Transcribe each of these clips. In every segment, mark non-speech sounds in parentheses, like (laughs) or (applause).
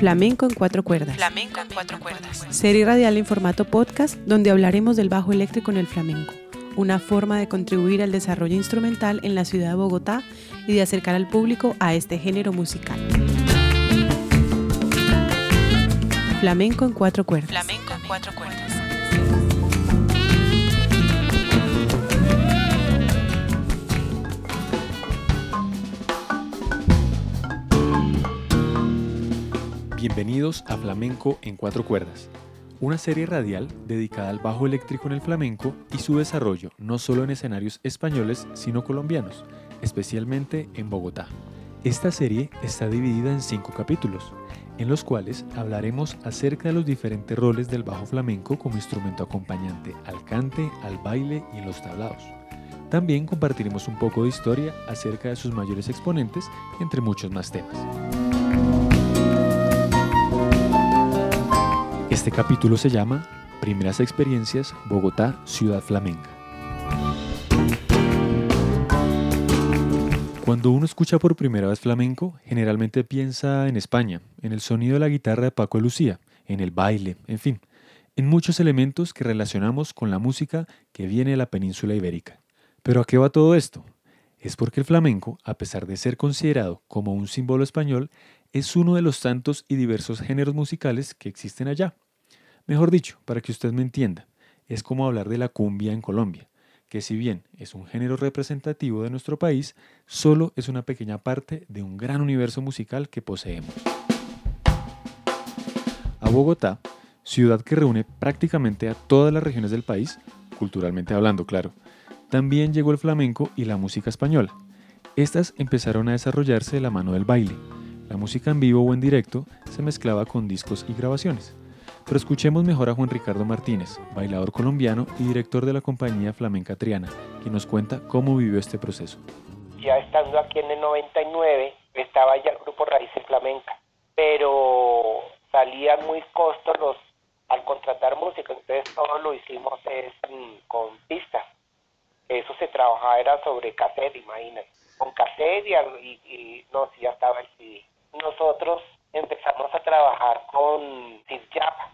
Flamenco en cuatro cuerdas. Flamenco en cuatro cuerdas. Serie radial en formato podcast donde hablaremos del bajo eléctrico en el flamenco, una forma de contribuir al desarrollo instrumental en la ciudad de Bogotá y de acercar al público a este género musical. Flamenco en cuatro cuerdas. Flamenco en cuatro cuerdas. Bienvenidos a Flamenco en cuatro cuerdas, una serie radial dedicada al bajo eléctrico en el flamenco y su desarrollo no solo en escenarios españoles, sino colombianos, especialmente en Bogotá. Esta serie está dividida en cinco capítulos, en los cuales hablaremos acerca de los diferentes roles del bajo flamenco como instrumento acompañante al cante, al baile y en los tablados. También compartiremos un poco de historia acerca de sus mayores exponentes, entre muchos más temas. Este capítulo se llama Primeras experiencias Bogotá, Ciudad Flamenca. Cuando uno escucha por primera vez flamenco, generalmente piensa en España, en el sonido de la guitarra de Paco de Lucía, en el baile, en fin, en muchos elementos que relacionamos con la música que viene de la península ibérica. Pero ¿a qué va todo esto? Es porque el flamenco, a pesar de ser considerado como un símbolo español, es uno de los tantos y diversos géneros musicales que existen allá. Mejor dicho, para que usted me entienda, es como hablar de la cumbia en Colombia, que si bien es un género representativo de nuestro país, solo es una pequeña parte de un gran universo musical que poseemos. A Bogotá, ciudad que reúne prácticamente a todas las regiones del país, culturalmente hablando, claro, también llegó el flamenco y la música española. Estas empezaron a desarrollarse de la mano del baile. La música en vivo o en directo se mezclaba con discos y grabaciones. Pero escuchemos mejor a Juan Ricardo Martínez, bailador colombiano y director de la compañía Flamenca Triana, quien nos cuenta cómo vivió este proceso. Ya estando aquí en el 99, estaba ya el grupo Raíces Flamenca, pero salían muy costosos al contratar música, entonces todo lo hicimos es, mm, con pistas. Eso se trabajaba era sobre cassette, imagínate. Con cassette y, y, y no, si ya estaba el CD. Nosotros empezamos a trabajar con Steve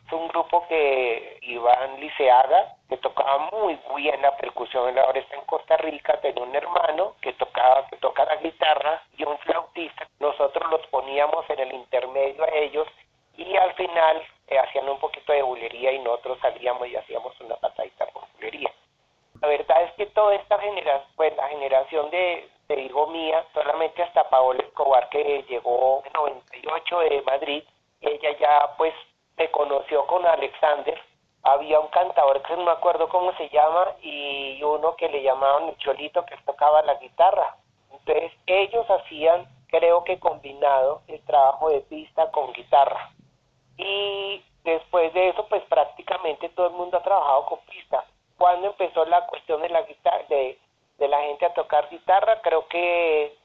Es un grupo que Iván Liceaga, que tocaba muy bien la percusión, él ahora está en Costa Rica, tenía un hermano que tocaba, que toca la guitarra y un flautista. Nosotros los poníamos en el intermedio a ellos y al final eh, hacían un poquito de bulería y nosotros salíamos y hacíamos una patadita por bulería. La verdad es que toda esta generación, pues la generación de, te digo mía, solamente hasta Paola Escobar que llegó en 98 de Madrid, ella ya pues se conoció con Alexander, había un cantador que no me acuerdo cómo se llama y uno que le llamaban Cholito que tocaba la guitarra. Entonces ellos hacían, creo que combinado, el trabajo de pista con guitarra. Y después de eso pues prácticamente todo el mundo ha trabajado con pista. Cuando empezó la cuestión de la guitarra, de la gente a tocar guitarra. Creo que,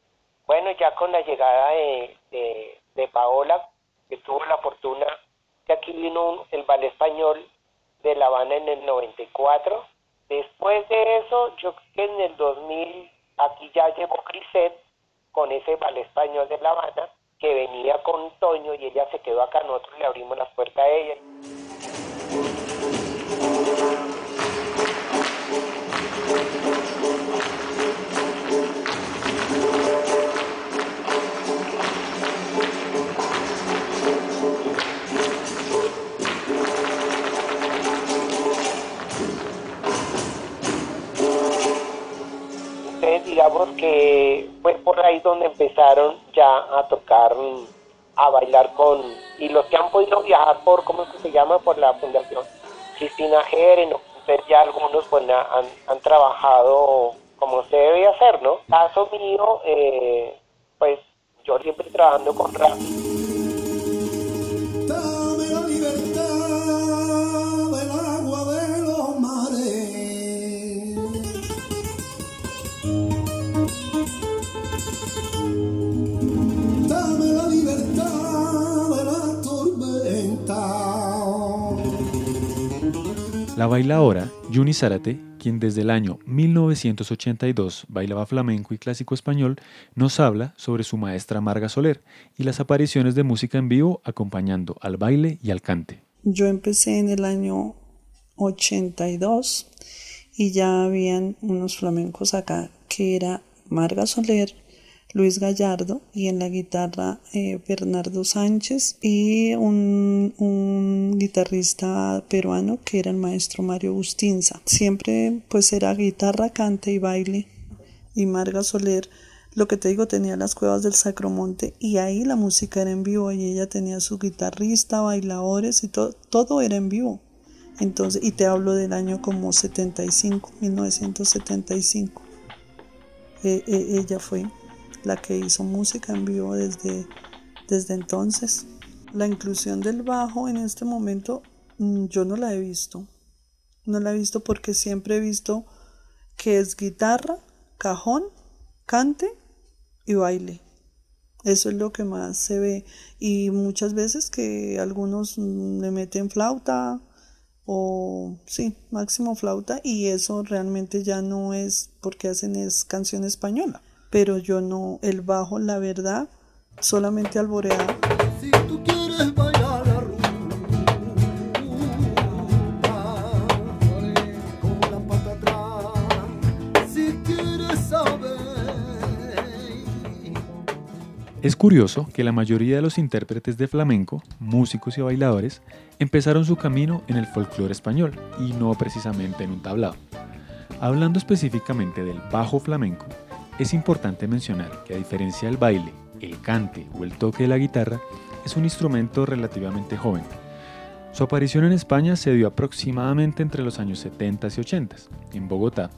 bueno, ya con la llegada de, Paola, que tuvo la fortuna, que aquí vino el ballet español de La Habana en el 94. Después de eso, yo creo que en el 2000, aquí ya llegó Criset con ese ballet español de La Habana, que venía con Toño y ella se quedó acá, nosotros le abrimos las puertas a ella. Que fue por ahí donde empezaron ya a tocar, a bailar con, y los que han podido viajar por, ¿cómo es que se llama? Por la Fundación Cristina entonces ya algunos pues han, han trabajado como se debe hacer, ¿no? Caso mío, eh, pues yo siempre trabajando con rap. La bailaora Yuni Zárate, quien desde el año 1982 bailaba flamenco y clásico español, nos habla sobre su maestra Marga Soler y las apariciones de música en vivo acompañando al baile y al cante. Yo empecé en el año 82 y ya habían unos flamencos acá que era Marga Soler, Luis Gallardo y en la guitarra eh, Bernardo Sánchez y un, un, guitarrista peruano que era el maestro Mario Bustinza. Siempre pues era guitarra, cante y baile y Marga Soler lo que te digo tenía las cuevas del Sacromonte y ahí la música era en vivo y ella tenía su guitarrista, bailadores y todo, todo era en vivo. Entonces, y te hablo del año como 75, 1975. E, e, ella fue la que hizo música en vivo desde, desde entonces. La inclusión del bajo en este momento mm, yo no la he visto. No la he visto porque siempre he visto que es guitarra, cajón, cante y baile. Eso es lo que más se ve. Y muchas veces que algunos mm, le meten flauta o sí, máximo flauta y eso realmente ya no es porque hacen es canción española pero yo no, el bajo, la verdad, solamente alborear. Si tú quieres bailar la con la pata atrás, si quieres saber. Es curioso que la mayoría de los intérpretes de flamenco, músicos y bailadores, empezaron su camino en el folclore español y no precisamente en un tablado. Hablando específicamente del bajo flamenco, es importante mencionar que a diferencia del baile, el cante o el toque de la guitarra, es un instrumento relativamente joven. Su aparición en España se dio aproximadamente entre los años 70 y 80. En Bogotá,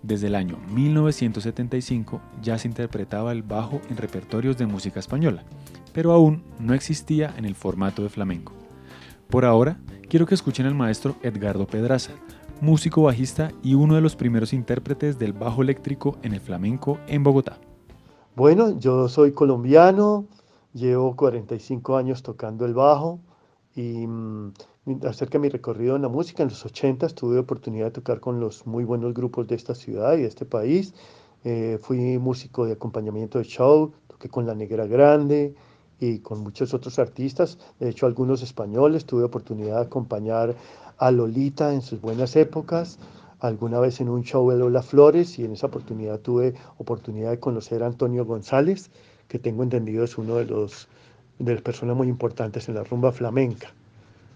desde el año 1975 ya se interpretaba el bajo en repertorios de música española, pero aún no existía en el formato de flamenco. Por ahora, quiero que escuchen al maestro Edgardo Pedraza, músico bajista y uno de los primeros intérpretes del bajo eléctrico en el flamenco en Bogotá. Bueno, yo soy colombiano, llevo 45 años tocando el bajo y mm, acerca de mi recorrido en la música, en los 80 tuve oportunidad de tocar con los muy buenos grupos de esta ciudad y de este país. Eh, fui músico de acompañamiento de show, toqué con La Negra Grande, y con muchos otros artistas, de hecho algunos españoles, tuve oportunidad de acompañar a Lolita en sus buenas épocas, alguna vez en un show de Lola Flores y en esa oportunidad tuve oportunidad de conocer a Antonio González, que tengo entendido es uno de los de las personas muy importantes en la rumba flamenca.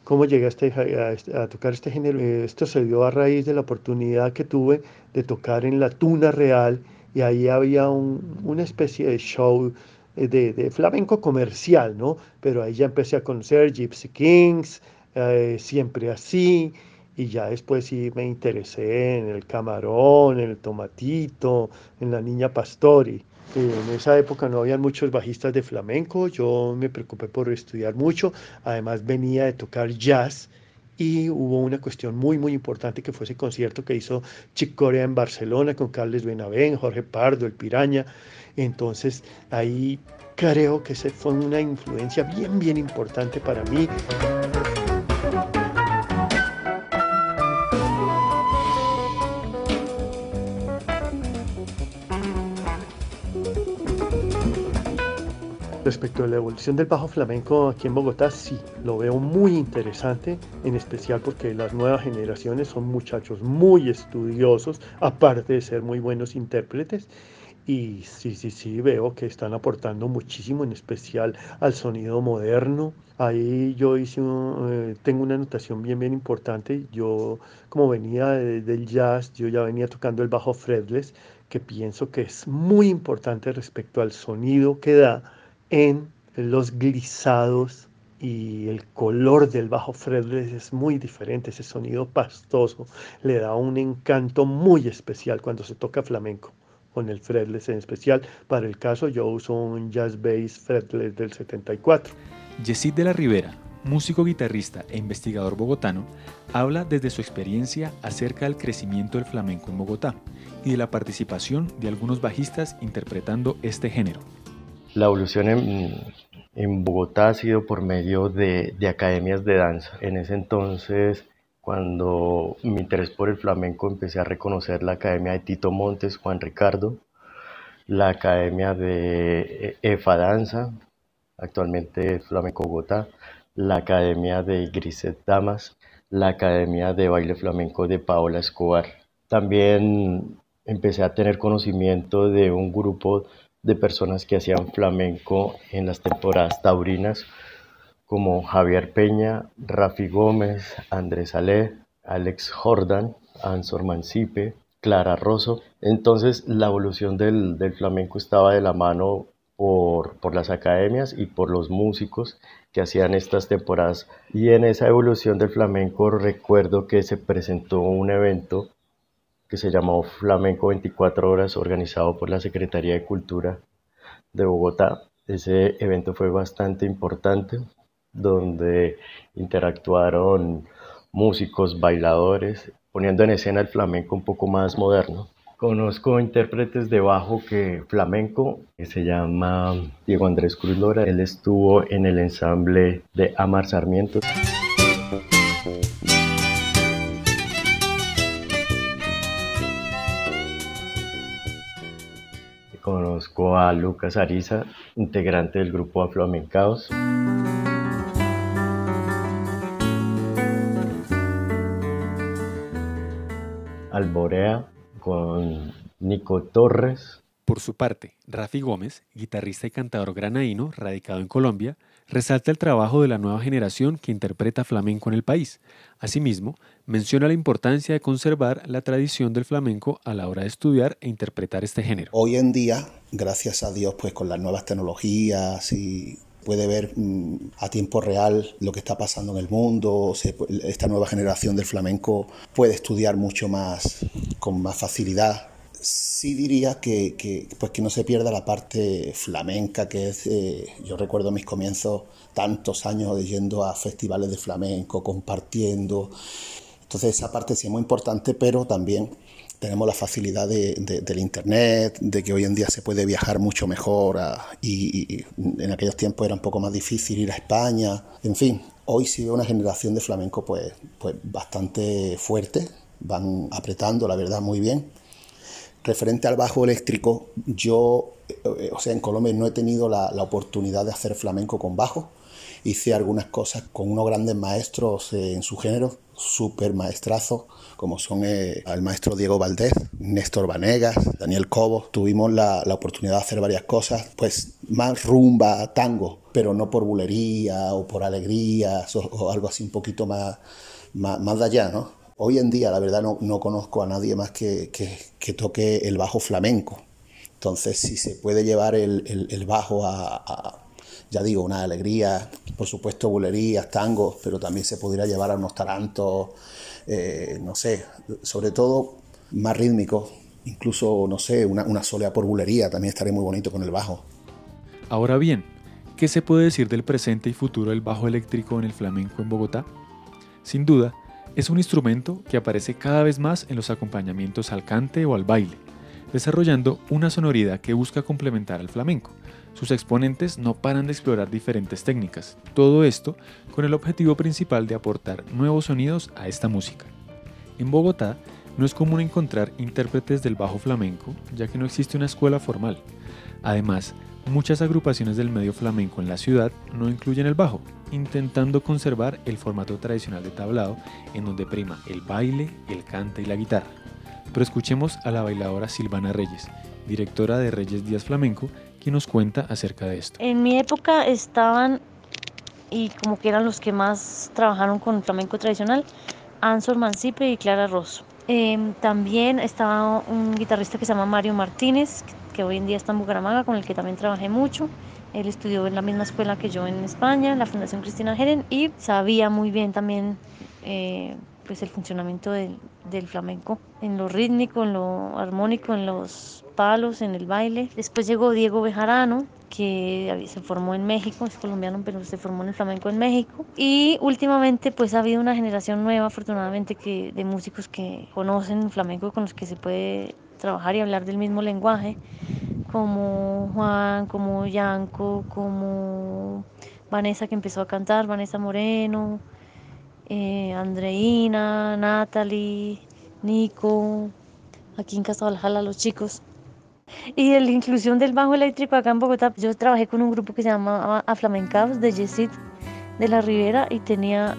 ¿Cómo llegaste a, a, tocar este género? Esto se dio a raíz de la oportunidad que tuve de tocar en la Tuna Real y ahí había un, una especie de show de, de, flamenco comercial, ¿no? Pero ahí ya empecé a conocer Gypsy Kings, eh, siempre así, y ya después sí me interesé en el camarón, en el tomatito, en la niña Pastori. En esa época no había muchos bajistas de flamenco, yo me preocupé por estudiar mucho, además venía de tocar jazz y hubo una cuestión muy muy importante que fue ese concierto que hizo Chick Corea en Barcelona con Carles Benavén, Jorge Pardo, el Piraña, entonces ahí creo que ese fue una influencia bien bien importante para mí. Respecto a la evolución del bajo flamenco aquí en Bogotá, sí, lo veo muy interesante, en especial porque las nuevas generaciones son muchachos muy estudiosos, aparte de ser muy buenos intérpretes. Y sí, sí, sí, veo que están aportando muchísimo, en especial al sonido moderno. Ahí yo hice eh, tengo una anotación bien, bien importante. Yo, como venía del jazz, yo ya venía tocando el bajo fretless, que pienso que es muy importante respecto al sonido que da en los glisados y el color del bajo fretless es muy diferente, ese sonido pastoso le da un encanto muy especial cuando se toca flamenco con el fretless en especial. Para el caso yo uso un Jazz Bass fretless del 74. Yesid de la Rivera, músico guitarrista e investigador bogotano, habla desde su experiencia acerca del crecimiento del flamenco en Bogotá y de la participación de algunos bajistas interpretando este género. La evolución en, Bogotá ha sido por medio de, academias de danza. En ese entonces Cuando mi interés por el flamenco empecé a reconocer la academia de Tito Montes, Juan Ricardo, la academia de EFA Danza, actualmente Flamenco Bogotá, la academia de Griset Damas, la academia de baile flamenco de Paola Escobar. También empecé a tener conocimiento de un grupo de personas que hacían flamenco en las temporadas taurinas, como Javier Peña, Rafi Gómez, Andrés Ale, Alex Jordan, Ansor Mancipe, Clara Rosso. Entonces la evolución del, del flamenco estaba de la mano por, por, las academias y por los músicos que hacían estas temporadas. Y en esa evolución del flamenco recuerdo que se presentó un evento que se llamó Flamenco 24 Horas, organizado por la Secretaría de Cultura de Bogotá. Ese evento fue bastante importante, donde interactuaron músicos, bailadores, poniendo en escena el flamenco un poco más moderno. Conozco intérpretes de bajo que flamenco, que se llama Diego Andrés Cruz Lora. Él estuvo en el ensamble de Amar Sarmiento. Conozco a Lucas Ariza, integrante del grupo Aflamencaos. Alborea con Nico Torres. Por su parte, Rafi Gómez, guitarrista y cantador granaíno, radicado en Colombia, resalta el trabajo de la nueva generación que interpreta flamenco en el país. Asimismo, menciona la importancia de conservar la tradición del flamenco a la hora de estudiar e interpretar este género. Hoy en día, gracias a Dios, pues con las nuevas tecnologías y puede ver mm, a tiempo real lo que está pasando en el mundo, esta nueva generación del flamenco puede estudiar mucho más, con más facilidad. Sí diría que, que pues que no se pierda la parte flamenca, que es, eh, yo recuerdo mis comienzos, tantos años yendo a festivales de flamenco, compartiendo. Entonces esa parte sí es muy importante, pero también tenemos la facilidad de, del Internet, de que hoy en día se puede viajar mucho mejor y, y, en aquellos tiempos era un poco más difícil ir a España. En fin, hoy sí veo una generación de flamenco pues, pues bastante fuerte, van apretando la verdad muy bien. Referente al bajo eléctrico, yo, eh, o sea, en Colombia no he tenido la, la oportunidad de hacer flamenco con bajo. Hice algunas cosas con unos grandes maestros eh, en su género, súper maestrazos, como son eh, el maestro Diego Valdés, Néstor Vanegas, Daniel Cobo. Tuvimos la, la, oportunidad de hacer varias cosas, pues más rumba, tango, pero no por bulería o por alegrías o, o algo así un poquito más, más, más, de allá, ¿no? Hoy en día, la verdad, no, no conozco a nadie más que, que, que, toque el bajo flamenco. Entonces, si se puede llevar el, el, bajo a, a ya digo, una alegría, por supuesto, bulerías, tangos, pero también se podría llevar a unos tarantos, eh, no sé, sobre todo más rítmicos, incluso, no sé, una, una solea por bulería también estaría muy bonito con el bajo. Ahora bien, ¿qué se puede decir del presente y futuro del bajo eléctrico en el flamenco en Bogotá? Sin duda, es un instrumento que aparece cada vez más en los acompañamientos al cante o al baile, desarrollando una sonoridad que busca complementar al flamenco sus exponentes no paran de explorar diferentes técnicas, todo esto con el objetivo principal de aportar nuevos sonidos a esta música. En Bogotá no es común encontrar intérpretes del bajo flamenco, ya que no existe una escuela formal. Además, muchas agrupaciones del medio flamenco en la ciudad no incluyen el bajo, intentando conservar el formato tradicional de tablado en donde prima el baile, el cante y la guitarra. Pero escuchemos a la bailadora Silvana Reyes, directora de Reyes Díaz Flamenco, quien nos cuenta acerca de esto. En mi época estaban, y como que eran los que más trabajaron con flamenco tradicional, Ansor Mancipe y Clara Rosso. Eh, también estaba un guitarrista que se llama Mario Martínez, que hoy en día está en Bucaramanga, con el que también trabajé mucho. Él estudió en la misma escuela que yo en España, la Fundación Cristina Geren, y sabía muy bien también eh, pues el funcionamiento del, del, flamenco, en lo rítmico, en lo armónico, en los palos, en el baile. Después llegó Diego Bejarano, que se formó en México, es colombiano, pero se formó en el flamenco en México. Y últimamente pues ha habido una generación nueva, afortunadamente, que, de músicos que conocen flamenco con los que se puede trabajar y hablar del mismo lenguaje, como Juan, como Yanko, como Vanessa que empezó a cantar, Vanessa Moreno, eh, Andreina, Natalie, Nico, aquí en Casa Valhalla los chicos. Y la inclusión del bajo eléctrico acá en Bogotá, yo trabajé con un grupo que se llama Aflamencados de Yesid de la Ribera y tenía,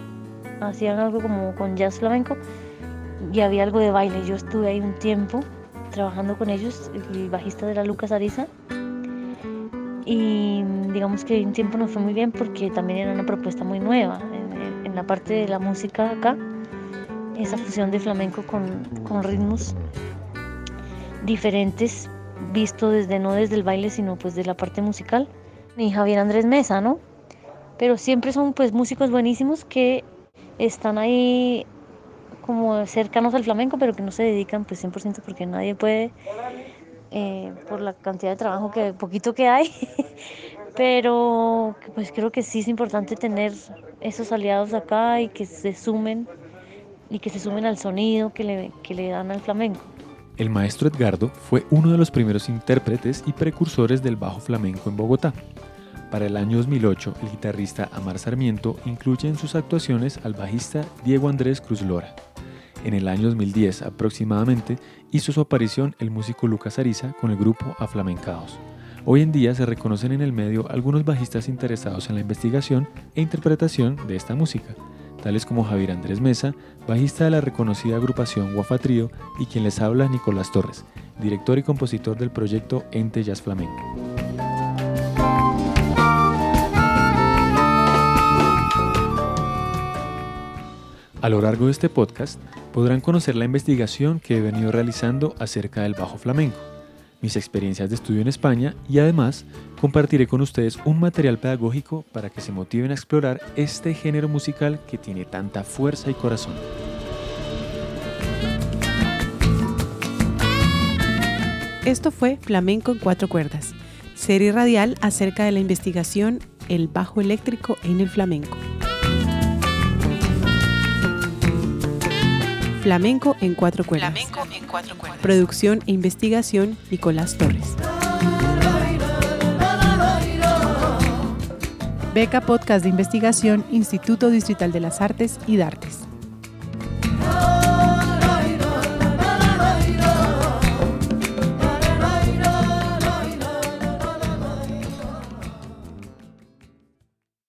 hacían algo como con jazz flamenco y había algo de baile. Yo estuve ahí un tiempo trabajando con ellos, el bajista de la Lucas Ariza. Y digamos que un tiempo no fue muy bien porque también era una propuesta muy nueva en, en la parte de la música acá, esa fusión de flamenco con, con ritmos diferentes, visto desde no desde el baile, sino pues de la parte musical. Y Javier Andrés Mesa, ¿no? Pero siempre son pues músicos buenísimos que están ahí como cercanos al flamenco, pero que no se dedican pues 100% porque nadie puede eh, por la cantidad de trabajo que poquito que hay. (laughs) pero pues creo que sí es importante tener esos aliados acá y que se sumen y que se sumen al sonido que le, que le dan al flamenco. El maestro Edgardo fue uno de los primeros intérpretes y precursores del bajo flamenco en Bogotá. Para el año 2008, el guitarrista Amar Sarmiento incluye en sus actuaciones al bajista Diego Andrés Cruz Lora. En el año 2010 aproximadamente hizo su aparición el músico Lucas Ariza con el grupo Aflamencados. Hoy en día se reconocen en el medio algunos bajistas interesados en la investigación e interpretación de esta música, tales como Javier Andrés Mesa, bajista de la reconocida agrupación Guafa Trío, y quien les habla Nicolás Torres, director y compositor del proyecto Ente Jazz Flamenco. A lo largo de este podcast podrán conocer la investigación que he venido realizando acerca del bajo flamenco, mis experiencias de estudio en España y además compartiré con ustedes un material pedagógico para que se motiven a explorar este género musical que tiene tanta fuerza y corazón. Esto fue Flamenco en cuatro cuerdas, serie radial acerca de la investigación el bajo eléctrico en el flamenco. Flamenco en cuatro cuerdas. Flamenco en cuatro cuerdas. Producción e investigación Nicolás Torres. Beca Podcast de Investigación Instituto Distrital de las Artes y Dartes.